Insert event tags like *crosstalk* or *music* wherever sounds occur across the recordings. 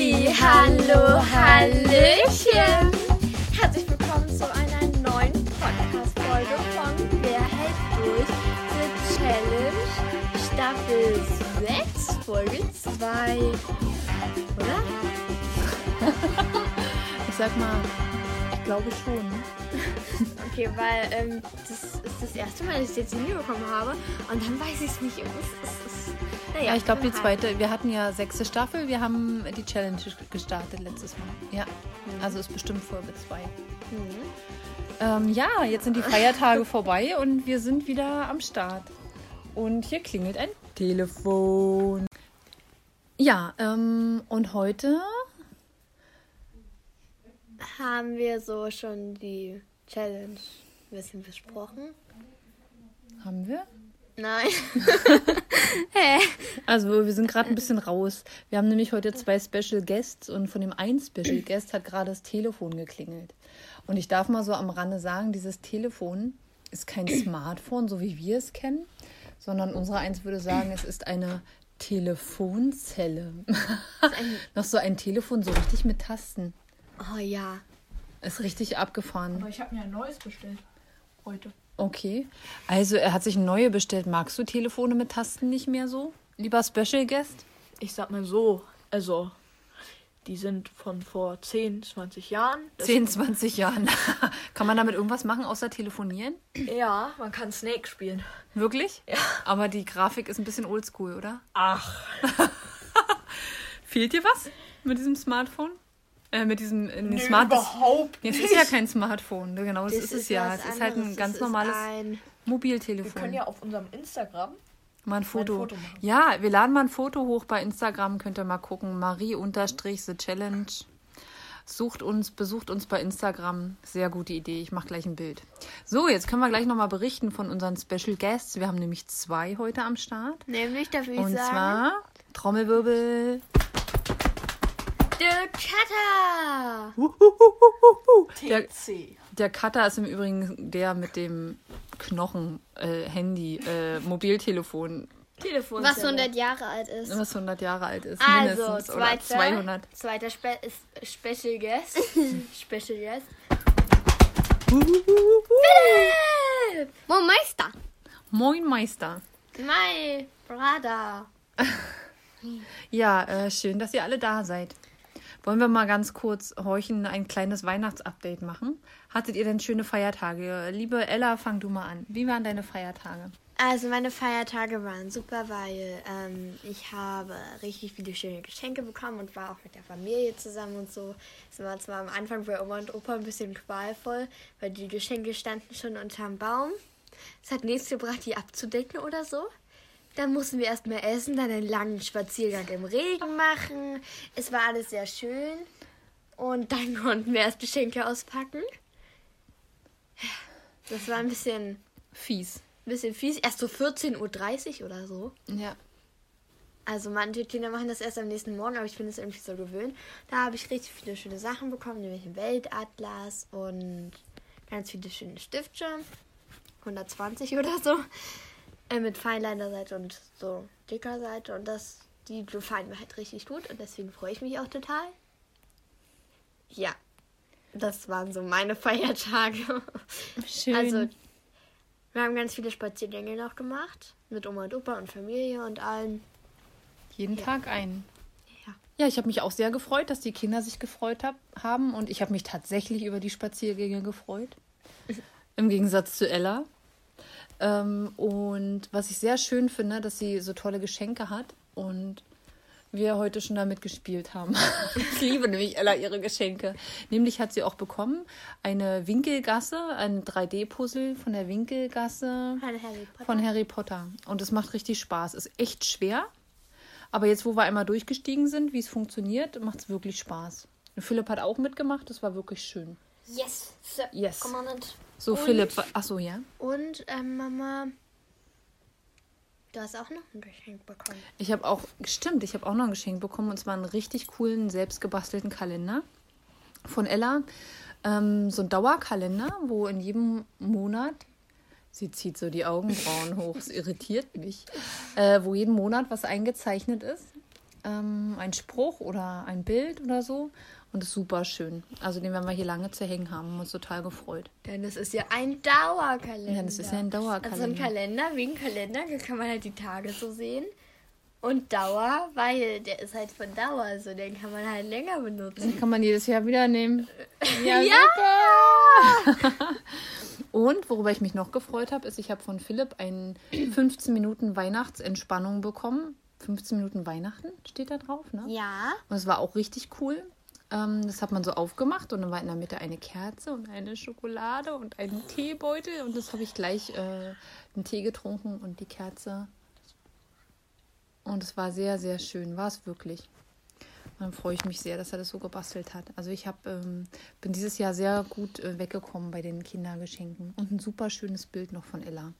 Halli, hallo, hallöchen! Herzlich willkommen zu einer neuen Podcast-Folge von Wer hält durch? The Challenge Staffel 6, Folge 2. Oder? *laughs* Ich sag mal, ich glaube schon. Okay, weil ähm, das ist das erste Mal, dass ich es jetzt hinbekommen habe und dann weiß ich es nicht. Es, es, es, naja, Ja, ich glaube, die zweite, wir hatten ja sechste Staffel, wir haben die Challenge gestartet letztes Mal. Ja, also ist bestimmt Folge 2. Mhm. Ähm, ja, jetzt sind die Feiertage vorbei und wir sind wieder am Start. Und hier klingelt ein Telefon. Ja, ähm, und heute Haben wir so schon die Challenge ein bisschen besprochen? haben wir. Nein. *laughs* Also wir sind gerade ein bisschen raus. Wir haben nämlich heute zwei Special Guests und von dem einen Special Guest hat gerade das Telefon geklingelt. Und ich darf mal so am Rande sagen, dieses Telefon ist kein *clears throat* Smartphone, so wie wir es kennen, sondern unsere eins würde sagen, es ist eine Telefonzelle. *laughs* Noch so ein Telefon, so richtig mit Tasten. Oh ja. Ist richtig abgefahren. Aber ich habe mir ein neues bestellt. Heute. Okay. Also er hat sich neue bestellt. Magst du Telefone mit Tasten nicht mehr so? Lieber Special Guest? Ich sag mal so, also die sind von vor 10, 20 Jahren. Das- 10, 20 Jahren. *laughs* Kann man damit irgendwas machen, außer telefonieren? Ja, man kann Snake spielen. Wirklich? Ja. Aber die Grafik ist ein bisschen oldschool, oder? Ach. *laughs* Fehlt dir was mit diesem Smartphone? Äh, mit diesem äh, nee, Nö, Smart überhaupt Nee, es nicht. ist ja kein Smartphone. ne, Genau, das, ist es ja. Es ist halt ein ganz Das normales ein Wir Mobiltelefon. können ja auf unserem Instagram. mal ein Foto. Foto machen. ja, wir laden mal ein Foto hoch bei Instagram. Könnt ihr mal gucken. Marie-the Challenge. Sucht uns, besucht uns bei Instagram. Sehr gute Idee. Ich mache gleich ein Bild. So, jetzt können wir gleich nochmal berichten von unseren Special Guests. Wir haben nämlich zwei heute am Start. Nämlich, darf ich Und sagen, zwar Trommelwirbel. Der Cutter. Der, TC. der Cutter ist im Übrigen der mit dem Knochen, äh, Handy, äh, Mobiltelefon, Telefon. Was 100 Jahre alt ist. was 100 Jahre alt ist. Also, mindestens. Oder zweiter, 200. zweiter Spe ist Special Guest. *laughs* Special Guest. Philipp! Mon Meister. Moin Meister. My brother. *laughs* Ja, äh, schön, dass ihr alle da seid. Wollen wir mal ganz kurz horchen, ein kleines Weihnachtsupdate machen? Hattet ihr denn schöne Feiertage? Liebe Ella, fang du mal an. Wie waren deine Feiertage? Also meine Feiertage waren super, weil ähm, ich habe richtig viele schöne Geschenke bekommen und war auch mit der Familie zusammen und so. Es war zwar am Anfang bei Oma und Opa ein bisschen qualvoll, weil die Geschenke standen schon unterm Baum. Es hat nichts gebracht, die abzudecken oder so. Dann mussten wir erstmal essen, dann einen langen Spaziergang im Regen machen. Es war alles sehr schön. Und dann *laughs* konnten wir erst Geschenke auspacken. Das war ein bisschen Fies. bisschen fies. Erst so 14.30 Uhr oder so. Ja. Also manche Kinder machen das erst am nächsten Morgen, aber ich bin es irgendwie so gewöhnt. Da habe ich richtig viele schöne Sachen bekommen, nämlich einen Weltatlas und ganz viele schöne Stifte. 120 oder so. Äh, mit Feinliner-Seite und so dicker Seite. Und das, die gefallen mir halt richtig gut und deswegen freue ich mich auch total. Ja, das waren so meine *laughs* Feiertage. Schön. Also, wir haben ganz viele Spaziergänge noch gemacht. Mit Oma und Opa und Familie und allen. Jeden Tag einen. Ja. Ja, ich habe mich auch sehr gefreut, dass die Kinder sich gefreut hab, haben. Und ich habe mich tatsächlich über die Spaziergänge gefreut. *laughs* Im Gegensatz zu Ella. Ähm, und was ich sehr schön finde, dass sie so tolle Geschenke hat. Und wir heute schon damit gespielt haben. *laughs* ich liebe nämlich Ella ihre Geschenke. Nämlich hat sie auch bekommen eine Winkelgasse, ein 3D-Puzzle von der Winkelgasse Von Harry Potter. von Harry Potter. Und es macht richtig Spaß. Ist echt schwer. Aber jetzt, wo wir einmal durchgestiegen sind, wie es funktioniert, macht es wirklich Spaß. Und Philipp hat auch mitgemacht. Das war wirklich schön. Yes, Sir. Yes. Commandant. So, Und- Philipp. Ach so, ja. Und ähm, Mama, du hast auch noch ein Geschenk bekommen. Ich habe auch, stimmt, ich habe auch noch ein Geschenk bekommen. Und zwar einen richtig coolen, selbstgebastelten Kalender von Ella. Ähm, so ein Dauerkalender, wo in jedem Monat Sie zieht so die Augenbrauen hoch, es irritiert mich. Äh, wo jeden Monat was eingezeichnet ist. ähm, ein Spruch oder ein Bild oder so. Und ist super schön. Also den werden wir hier lange zu hängen haben. Haben uns total gefreut. Denn es ist ja ein Dauerkalender. Ja, das ist ja ein Dauerkalender. Also ein Kalender, wegen Kalender kann man halt die Tage so sehen. Und Dauer, weil der ist halt von Dauer, also den kann man halt länger benutzen. Den kann man jedes Jahr wieder nehmen. *laughs* Ja, Ja! super! *laughs* Und worüber ich mich noch gefreut habe, ist, ich habe von Philipp einen 15 Minuten Weihnachtsentspannung bekommen. 15 Minuten Weihnachten steht da drauf, ne? Ja. Und es war auch richtig cool. Ähm, das hat man so aufgemacht und dann war in der Mitte eine Kerze und eine Schokolade und ein Teebeutel. Und das habe ich gleich äh, einen Tee getrunken und die Kerze. Und es war sehr, sehr schön. War es wirklich. Dann freue ich mich sehr, dass er das so gebastelt hat. Also ich hab, ähm, bin dieses Jahr sehr gut äh, weggekommen bei den Kindergeschenken. Und ein super schönes Bild noch von Ella.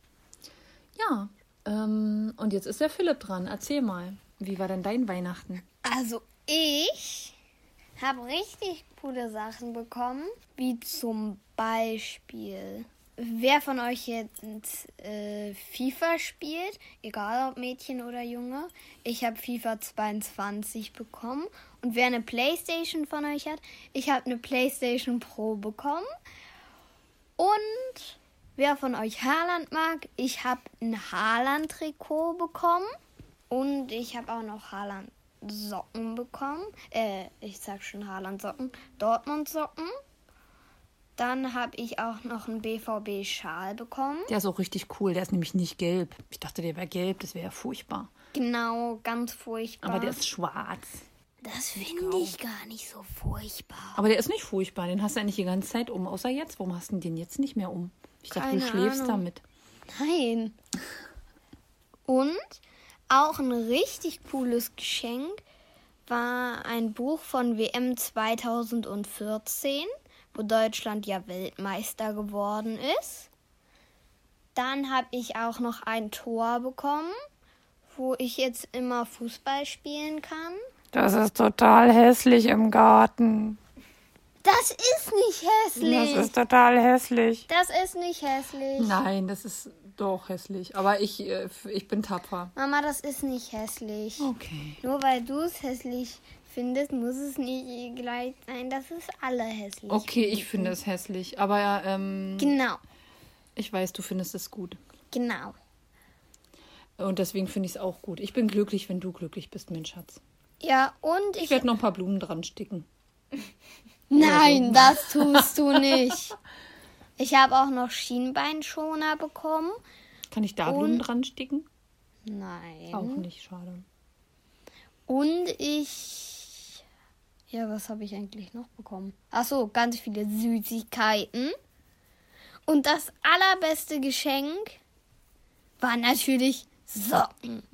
Ja, ähm, und jetzt ist der Philipp dran. Erzähl mal, wie war denn dein Weihnachten? Also ich habe richtig coole Sachen bekommen, wie zum Beispiel, wer von euch jetzt äh, FIFA spielt, egal ob Mädchen oder Junge, ich habe FIFA 22 bekommen. Und wer eine Playstation von euch hat, ich habe eine Playstation Pro bekommen. Und wer von euch Haaland mag, ich habe ein Haaland-Trikot bekommen. Und ich habe auch noch Haaland Socken bekommen. Äh, ich sag schon Haaland Socken. Dortmund Socken. Dann habe ich auch noch einen BVB Schal bekommen. Der ist auch richtig cool. Der ist nämlich nicht gelb. Ich dachte, der wäre gelb. Das wäre ja furchtbar. Genau, ganz furchtbar. Aber der ist schwarz. das finde ich gar nicht so furchtbar. Aber der ist nicht furchtbar. Den hast du eigentlich die ganze Zeit um. Außer jetzt. Warum hast du den jetzt nicht mehr um? Ich dachte, du Keine schläfst Ahnung. damit. Nein. Und auch ein richtig cooles Geschenk war ein Buch von WM 2014, wo Deutschland ja Weltmeister geworden ist. Dann habe ich auch noch ein Tor bekommen, wo ich jetzt immer Fußball spielen kann. Das ist total hässlich im Garten. Das ist nicht hässlich. total hässlich. Das ist nicht hässlich. Nein, das ist doch hässlich. Aber ich, äh, ich bin tapfer. Mama, das ist nicht hässlich. Okay. Nur weil du es hässlich findest, muss es nicht gleich sein, dass es alle hässlich Okay, ich finde es hässlich. Aber ähm, Genau, ich weiß, du findest es gut. genau. Und deswegen finde ich es auch gut. Ich bin glücklich, wenn du glücklich bist, mein Schatz. Ja, und ich. Ich werde noch ein paar Blumen dran sticken. *laughs* Nein, das *laughs* tust du nicht. Ich habe auch noch Schienbeinschoner bekommen. Kann ich da Blumen dran sticken? Nein. Auch nicht, schade. Und ich. Ja, was habe ich eigentlich noch bekommen? Ach so, ganz viele Süßigkeiten. Und das allerbeste Geschenk war natürlich Socken. *laughs*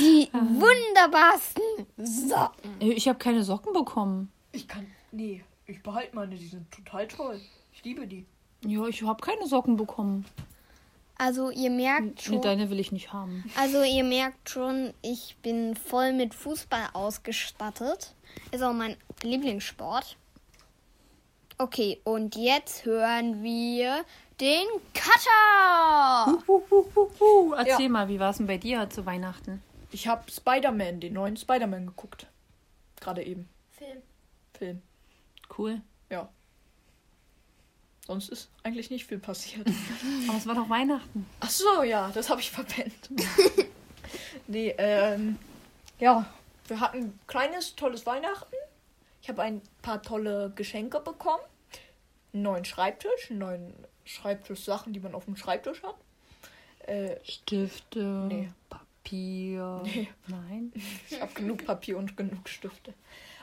Die wunderbarsten Socken. Ich habe keine Socken bekommen. Ich kann. Nee, ich behalte meine, die sind total toll. Ich liebe die. Ja, ich habe keine Socken bekommen. Also ihr merkt Nee, schon, deine will ich nicht haben. also ihr merkt schon, ich bin voll mit Fußball ausgestattet. Ist auch mein Lieblingssport. Okay, und jetzt hören wir den Cutter. Huhuhuhu. Erzähl Ja. mal, wie war es denn bei dir zu Weihnachten? Ich habe Spider-Man, den neuen Spider-Man geguckt. Gerade eben. Film. Film. Cool. Ja. Sonst ist eigentlich nicht viel passiert. *laughs* Aber es war doch Weihnachten. Ach so, ja, das habe ich verpennt. *laughs* nee, ähm, ja, wir hatten ein kleines, tolles Weihnachten. Ich habe ein paar tolle Geschenke bekommen. Einen neuen Schreibtisch, einen neuen Schreibtisch-Sachen, die man auf dem Schreibtisch hat. Äh, Stifte, Nee. Papier. Nee. Nein. ich habe genug Papier und genug Stifte.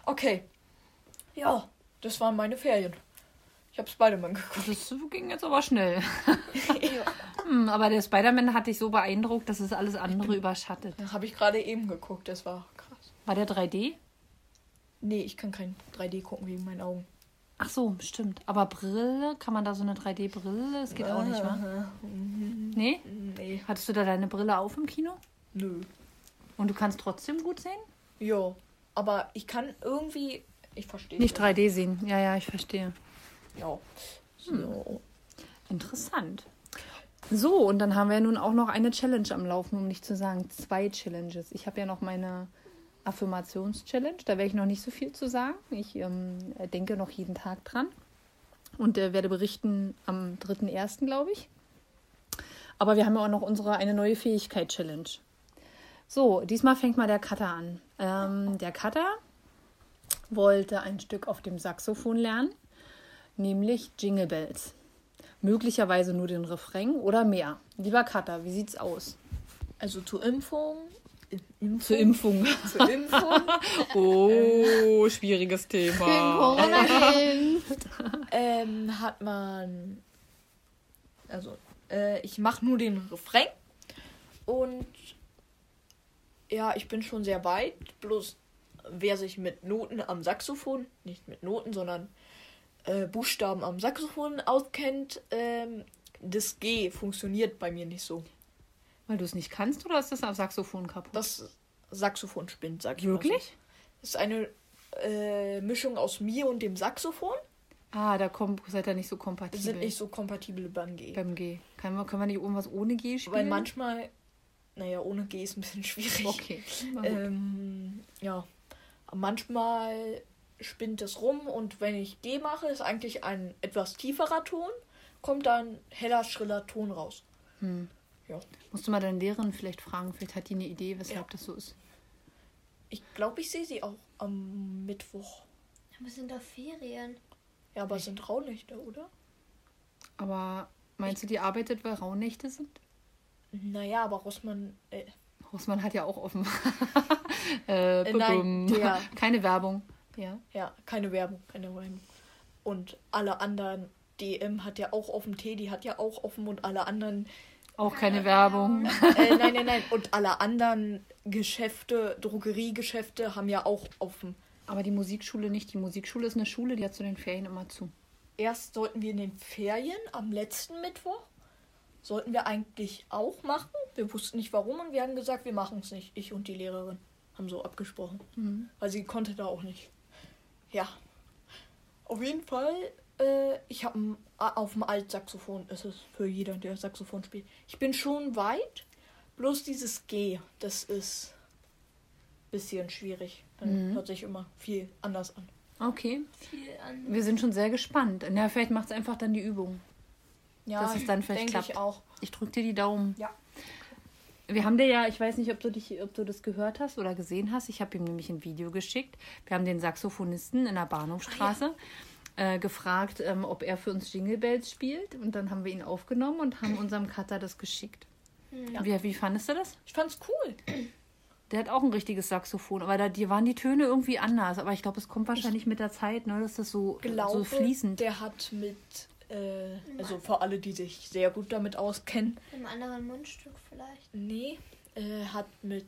Okay. Ja, das waren meine Ferien. Ich habe Spider-Man geguckt. Das ging jetzt aber schnell. *laughs* Hm, aber der Spider-Man hat dich so beeindruckt, dass es alles andere überschattet. Das habe ich gerade eben geguckt, das war krass. War der 3D? Nee, ich kann kein 3D gucken wegen meinen Augen. Ach so, stimmt. Aber Brille, kann man da so eine 3D-Brille? Das geht auch nicht, wa? Aha. Nee? Nee, Hattest du da deine Brille auf im Kino? nö. Und du kannst trotzdem gut sehen? Ja, aber ich kann irgendwie. Ich verstehe. Nicht 3D sehen. Ja, ja, ich verstehe. Ja. So. Interessant. So, und dann haben wir nun auch noch eine Challenge am Laufen, um nicht zu sagen zwei Challenges. Ich habe ja noch meine Affirmations-Challenge, da werde ich noch nicht so viel zu sagen. Ich ähm, denke noch jeden Tag dran und äh, werde berichten am 3.1., glaube ich. Aber wir haben ja auch noch unsere eine neue Fähigkeit-Challenge. So, diesmal fängt mal der Cutter an. Ähm, der Cutter wollte ein Stück auf dem Saxophon lernen, nämlich Jingle Bells. Möglicherweise nur den Refrain oder mehr. Lieber Cutter, wie sieht's aus? Also zur Impfung. Impfung Zur Impfung. Zur Impfung *laughs* Oh, schwieriges Thema. *laughs* Ähm, hat man. Also, äh, ich mache nur den Refrain. Und ja, ich bin schon sehr weit. Bloß wer sich mit Noten am Saxophon, nicht mit Noten, sondern äh, Buchstaben am Saxophon auskennt, ähm, das G funktioniert bei mir nicht so. Weil du es nicht kannst oder ist das am Saxophon kaputt? Das Saxophon spinnt, sag ich mal so. Wirklich? Das ist eine äh, Mischung aus mir und dem Saxophon. Ah, da kommt, seid ihr nicht so kompatibel. Sind nicht so kompatibel beim G. beim G. Können wir, können wir nicht irgendwas ohne G spielen? Weil manchmal, naja, ohne G ist ein bisschen schwierig. Okay. *laughs* Ähm, ja, manchmal spinnt es rum und wenn ich G mache, ist eigentlich ein etwas tieferer Ton, kommt dann heller, schriller Ton raus. Hm. Ja. Musst du mal deine Lehrerin vielleicht fragen, vielleicht hat die eine Idee, weshalb Ja. das so ist. Ich glaube, ich sehe sie auch am Mittwoch. Wir sind doch Ferien. Ja, aber es sind Rauhnächte, oder? Aber meinst du, die arbeitet, weil Rauhnächte sind? Naja, aber Rossmann, äh, Rossmann hat ja auch offen. *laughs* *laughs* äh, Äh, nein, der- *laughs* Keine Werbung. Ja. ja, keine Werbung, keine Werbung. Und alle anderen, DM hat ja auch offen, Teddy hat ja auch offen und alle anderen Auch keine Werbung. *laughs* äh, nein, nein, nein. Und alle anderen Geschäfte, Drogeriegeschäfte haben ja auch offen. Aber die Musikschule nicht. Die Musikschule ist eine Schule, die hat zu den Ferien immer zu. Erst sollten wir in den Ferien am letzten Mittwoch, sollten wir eigentlich auch machen. Wir wussten nicht warum und wir haben gesagt, wir machen es nicht. Ich und die Lehrerin haben so abgesprochen. Mhm. Weil sie konnte da auch nicht. Ja. Auf jeden Fall, äh, ich habe auf dem Altsaxophon, ist es für jeder, der Saxophon spielt. Ich bin schon weit, bloß dieses G, das ist ein bisschen schwierig. Dann Mhm. hört sich immer viel anders an. Okay. Viel an. Wir sind schon sehr gespannt. Na, vielleicht macht es einfach dann die Übung. Ja, Dass es dann vielleicht denke klappt. ich auch. Ich drücke dir die Daumen. Ja. Wir haben dir ja, ich weiß nicht, ob du dich, ob du das gehört hast oder gesehen hast. Ich habe ihm nämlich ein Video geschickt. Wir haben den Saxophonisten in der Bahnhofstraße äh, gefragt, ähm, ob er für uns Jingle Bells spielt. Und dann haben wir ihn aufgenommen und haben unserem Cutter das geschickt. Ja. Wie, wie fandest du das? Ich fand's cool. Der hat auch ein richtiges Saxophon, aber da die waren die Töne irgendwie anders. Aber ich glaube, es kommt wahrscheinlich mit der Zeit, ne, dass das so, Glaube, so fließend. der hat mit, äh, also für alle, die sich sehr gut damit auskennen, Im anderen Mundstück vielleicht. Nee, äh, hat mit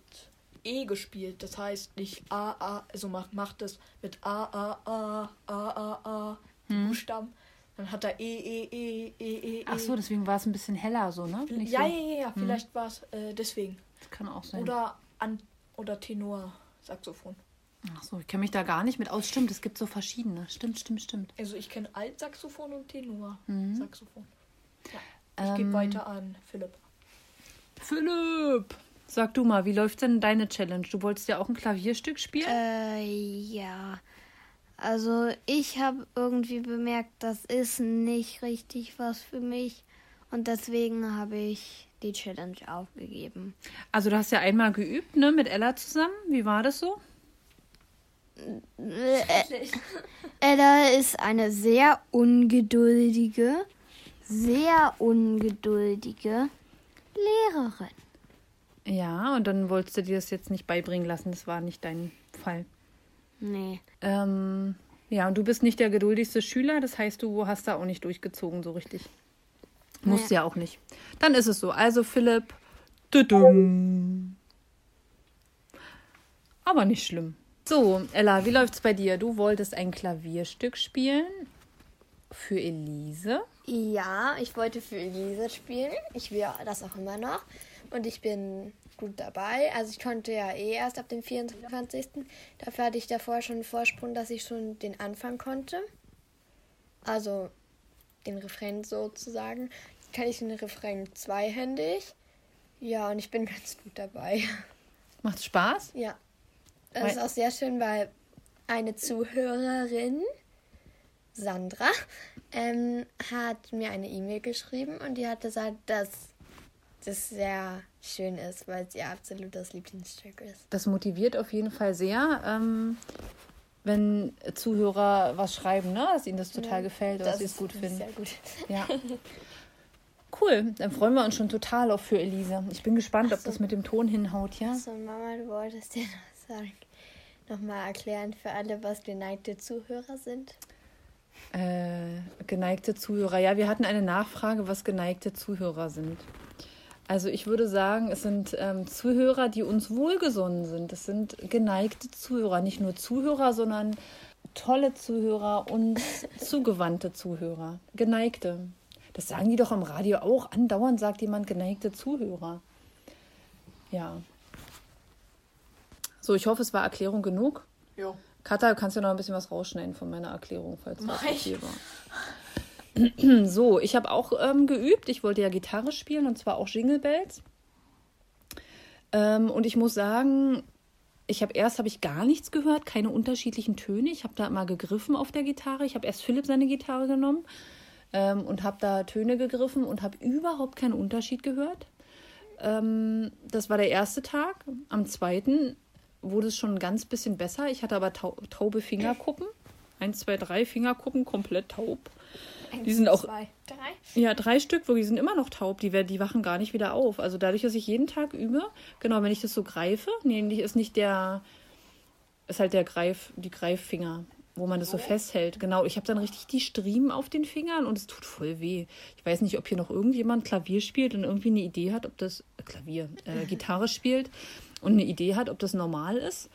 E gespielt. Das heißt nicht A, A, also macht, macht es mit A, A, A, A, A, A, Hm. Buchstaben. Dann hat er E, E, E, E, E, E. Ach so, deswegen war es ein bisschen heller so, ne? Nicht ja, so, ja, ja, ja, vielleicht war es äh, deswegen. Das kann auch sein. Oder an oder Tenor Saxophon. Ach so, ich kenne mich da gar nicht mit aus. Stimmt, es gibt so verschiedene. Stimmt, stimmt, stimmt. Also ich kenne Altsaxophon und Tenor Mhm. Saxophon. Ja. Ich Ähm, gebe weiter an Philipp. Philipp, sag du mal, wie läuft denn deine Challenge? Du wolltest ja auch ein Klavierstück spielen? Äh, ja. Also ich habe irgendwie bemerkt, das ist nicht richtig was für mich. Und deswegen habe ich die Challenge aufgegeben. Also du hast ja einmal geübt, ne, mit Ella zusammen. Wie war das so? Äh, Ella ist eine sehr ungeduldige, sehr ungeduldige Lehrerin. Ja, und dann wolltest du dir das jetzt nicht beibringen lassen. Das war nicht dein Fall. Nee. Ähm, ja, und du bist nicht der geduldigste Schüler. Das heißt, du hast da auch nicht durchgezogen so richtig. Musst Nee. ja auch nicht. Dann ist es so. Also Philipp. Tudum. Aber nicht schlimm. So, Ella, wie läuft's bei dir? Du wolltest ein Klavierstück spielen für Elise. Ja, ich wollte für Elise spielen. Ich will das auch immer noch. Und ich bin gut dabei. Also ich konnte ja eh erst ab dem 24. Dafür hatte ich davor schon einen Vorsprung, dass ich schon den Anfang konnte. Also den Refrain sozusagen. kann ich den Refrain zweihändig. Ja, und ich bin *laughs* ganz gut dabei. Macht Spaß? Ja. Weil- ist auch sehr schön, weil eine Zuhörerin, Sandra, ähm, hat mir eine E-Mail geschrieben und die hat gesagt, dass das sehr schön ist, weil es ihr absolutes Lieblingsstück ist. Das motiviert auf jeden Fall sehr, ähm, wenn Zuhörer was schreiben, ne? dass ihnen das total gefällt oder dass sie es gut finden. Sehr gut. Ja. *laughs* Cool, dann freuen wir uns schon total auch für Elisa. Ich bin gespannt, ob das mit dem Ton hinhaut, ja? So, Mama, du wolltest dir noch sagen, nochmal erklären für alle, was geneigte Zuhörer sind. Äh, geneigte Zuhörer. Ja, wir hatten eine Nachfrage, was geneigte Zuhörer sind. Also ich würde sagen, es sind ähm, Zuhörer, die uns wohlgesonnen sind. Es sind geneigte Zuhörer, nicht nur Zuhörer, sondern tolle Zuhörer und *laughs* zugewandte Zuhörer. Geneigte. Das sagen die doch im Radio auch. Andauernd sagt jemand geneigte Zuhörer. Ja. So, ich hoffe, es war Erklärung genug. Ja. Katha, du kannst ja noch ein bisschen was rausschneiden von meiner Erklärung, falls das Mach ich. viel war. *clears throat* So, ich habe auch ähm, geübt. Ich wollte ja Gitarre spielen und zwar auch Jingle Bells. Ähm, und ich muss sagen, ich habe erst habe ich gar nichts gehört, keine unterschiedlichen Töne. Ich habe da immer gegriffen auf der Gitarre. Ich habe erst Philipp seine Gitarre genommen ähm, und habe da Töne gegriffen und habe überhaupt keinen Unterschied gehört. Ähm, das war der erste Tag. Am zweiten wurde es schon ein ganz bisschen besser. Ich hatte aber tau taube Fingerkuppen. Eins, zwei, drei Fingerkuppen komplett taub. Die sind auch Zwei, drei. ja, drei Stück, wirklich, die sind immer noch taub. Die, werden- die wachen gar nicht wieder auf. Also dadurch, dass ich jeden Tag übe, genau, wenn ich das so greife, nee, nicht- ist nicht der, ist halt der Greif, die Greiffinger, wo man das so festhält. Genau, ich habe dann richtig die Striemen auf den Fingern und es tut voll weh. Ich weiß nicht, ob hier noch irgendjemand Klavier spielt und irgendwie eine Idee hat, ob das, äh, Klavier, äh, Gitarre spielt und eine Idee hat, ob das normal ist.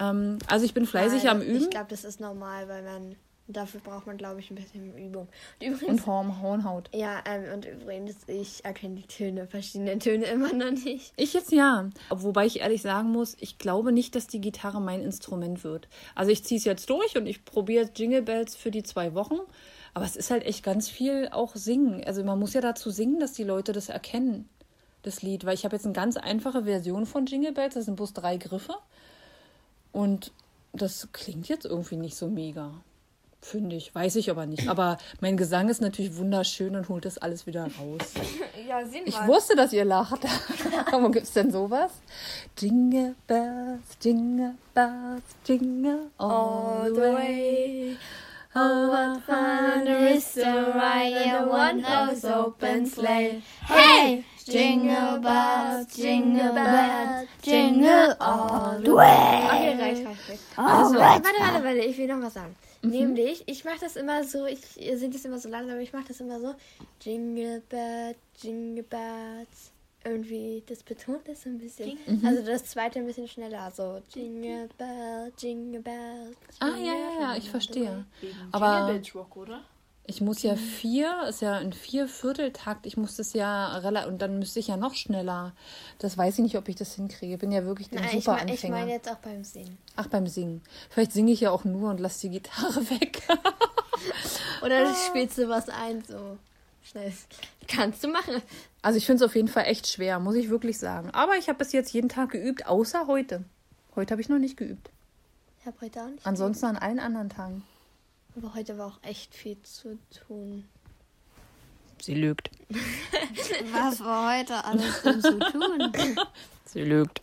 Ähm, also ich bin fleißig Weil am Üben. Ich glaube, das ist normal, weil man, dafür braucht man, glaube ich, ein bisschen Übung. Und übrigens, und Horn, Hornhaut. ja, ähm, und übrigens, ich erkenne die Töne, verschiedene Töne immer noch nicht. Ich jetzt ja. Wobei ich ehrlich sagen muss, ich glaube nicht, dass die Gitarre mein Instrument wird. Also ich ziehe es jetzt durch und ich probiere Jingle Bells für die zwei Wochen. Aber es ist halt echt ganz viel auch singen. Also man muss ja dazu singen, dass die Leute das erkennen, das Lied. Weil ich habe jetzt eine ganz einfache Version von Jingle Bells. Das sind bloß drei Griffe. Und das klingt jetzt irgendwie nicht so mega. Finde ich. Weiß ich aber nicht. Aber mein Gesang ist natürlich wunderschön und holt das alles wieder raus. *laughs* Ja, sehen Ich mal. wusste, dass ihr lacht. *laughs* Wo gibt's denn sowas? Jingle bells, jingle bells, jingle all the way. Oh, what fun it is to ride in a one-horse open sleigh. Hey, jingle bells, jingle bells, jingle all the way. Okay, reicht, reicht, reicht. Also, Warte, warte, warte, warte, ich will noch was sagen. Nämlich, ich mache das immer so, ich singe das immer so langsam, aber ich mache das immer so. Jingle Bells, Jingle Bells. Irgendwie, das betont es ein bisschen. Also das zweite ein bisschen schneller. So, Jingle Bell, Jingle Bell. ah, ja, ja, ja, ich verstehe. Wegen Aber- Jingle Bells Rock, oder? Ich muss ja vier, ist ja ein Viervierteltakt, ich muss das ja relativ, und dann müsste ich ja noch schneller. Das weiß ich nicht, ob ich das hinkriege. Bin ja wirklich ein super mein, ich Anfänger. meine jetzt auch beim Singen. Ach, beim Singen. Vielleicht singe ich ja auch nur und lasse die Gitarre *laughs* weg. Oder spielst du was ein, so schnell. Kannst du machen. Also ich finde es auf jeden Fall echt schwer, muss ich wirklich sagen. Aber ich habe bis jetzt jeden Tag geübt, außer heute. Heute habe ich noch nicht geübt. Ich habe heute auch nicht. Ansonsten an allen anderen Tagen. Aber heute war auch echt viel zu tun. Sie lügt. *laughs* Was war heute alles denn zu tun? *laughs* Sie lügt.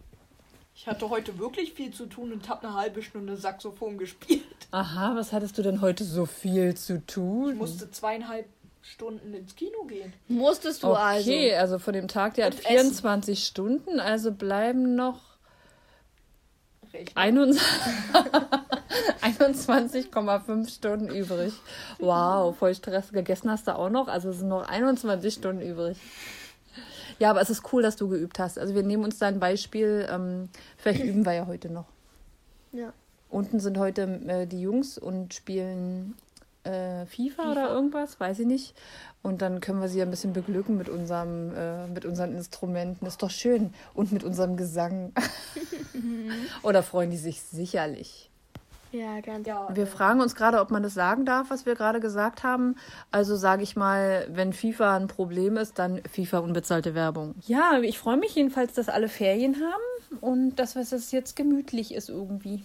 Ich hatte heute wirklich viel zu tun und habe eine halbe Stunde Saxophon gespielt. Aha, was hattest du denn heute so viel zu tun? Ich musste zweieinhalb Stunden ins Kino gehen. Musstest du Okay, also. also von dem Tag, der hat Und essen. 24 Stunden, also bleiben noch Rechnen. 21 *laughs* 21,5 Stunden übrig. Wow, voll Stress. Gegessen hast du auch noch, also es sind noch 21 Stunden übrig. Ja, aber es ist cool, dass du geübt hast. Also wir nehmen uns da ein Beispiel. Ähm, vielleicht üben wir ja heute noch. Ja. Unten sind heute äh, die Jungs und spielen äh, FIFA, oder irgendwas, weiß ich nicht. Und dann können wir sie ein bisschen beglücken mit unserem, äh, mit unseren Instrumenten. Ist doch schön. Und mit unserem Gesang. *laughs* oder freuen die sich sicherlich. Ja, ganz. Ja, Wir äh, fragen uns gerade, ob man das sagen darf, was wir gerade gesagt haben. Also sage ich mal, wenn FIFA ein Problem ist, dann FIFA unbezahlte Werbung. Ja, ich freue mich jedenfalls, dass alle Ferien haben und dass es jetzt gemütlich ist irgendwie.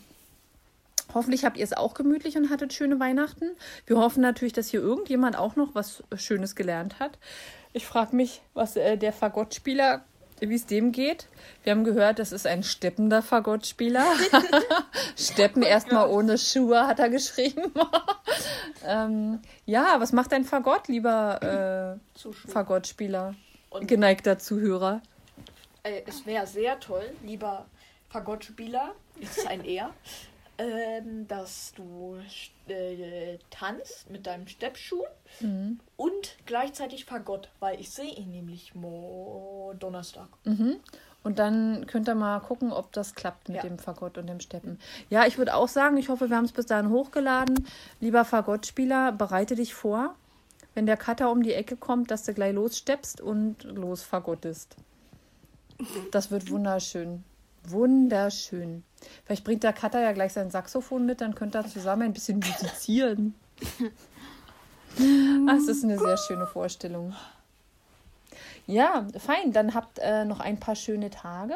Hoffentlich habt ihr es auch gemütlich und hattet schöne Weihnachten. Wir hoffen natürlich, dass hier irgendjemand auch noch was Schönes gelernt hat. Ich frage mich, was äh, der Fagottspieler, wie es dem geht. Wir haben gehört, das ist ein steppender Fagottspieler. *laughs* Steppen erstmal ohne Schuhe, hat er geschrieben. *laughs* ähm, ja, was macht ein Fagott, lieber äh. Fagottspieler? Geneigter Zuhörer. Äh, es wäre sehr toll, lieber Fagottspieler, es ist ein Er, ähm, dass du äh, tanzt mit deinem Steppschuh Mhm. und gleichzeitig Fagott, weil ich sehe ihn nämlich mo Donnerstag. Mhm. Und dann könnt ihr mal gucken, ob das klappt mit Ja. dem Fagott und dem Steppen. Ja, ich würde auch sagen, ich hoffe, wir haben es bis dahin hochgeladen. Lieber Fagottspieler, bereite dich vor, wenn der Cutter um die Ecke kommt, dass du gleich lossteppst und los fagottest. Das wird wunderschön. Wunderschön. Vielleicht bringt der Cutter ja gleich sein Saxophon mit, dann könnt ihr zusammen ein bisschen musizieren. Ach, das ist eine sehr schöne Vorstellung. Ja, fein. Dann habt äh, noch ein paar schöne Tage.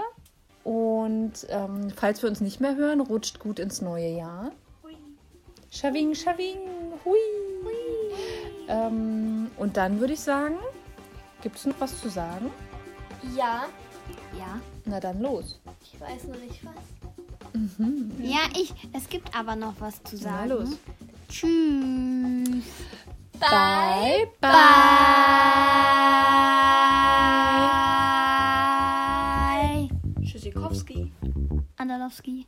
Und ähm, falls wir uns nicht mehr hören, rutscht gut ins neue Jahr. Schaving, Schaving, hui. Ähm, und dann würde ich sagen, gibt es noch was zu sagen? Ja, Ja. Na dann los. Ich weiß noch nicht was. Ja, ich. Es gibt aber noch was zu Na sagen. los. Tschüss. Bye, bye. Bye. Tschüssikowski. Andalowski.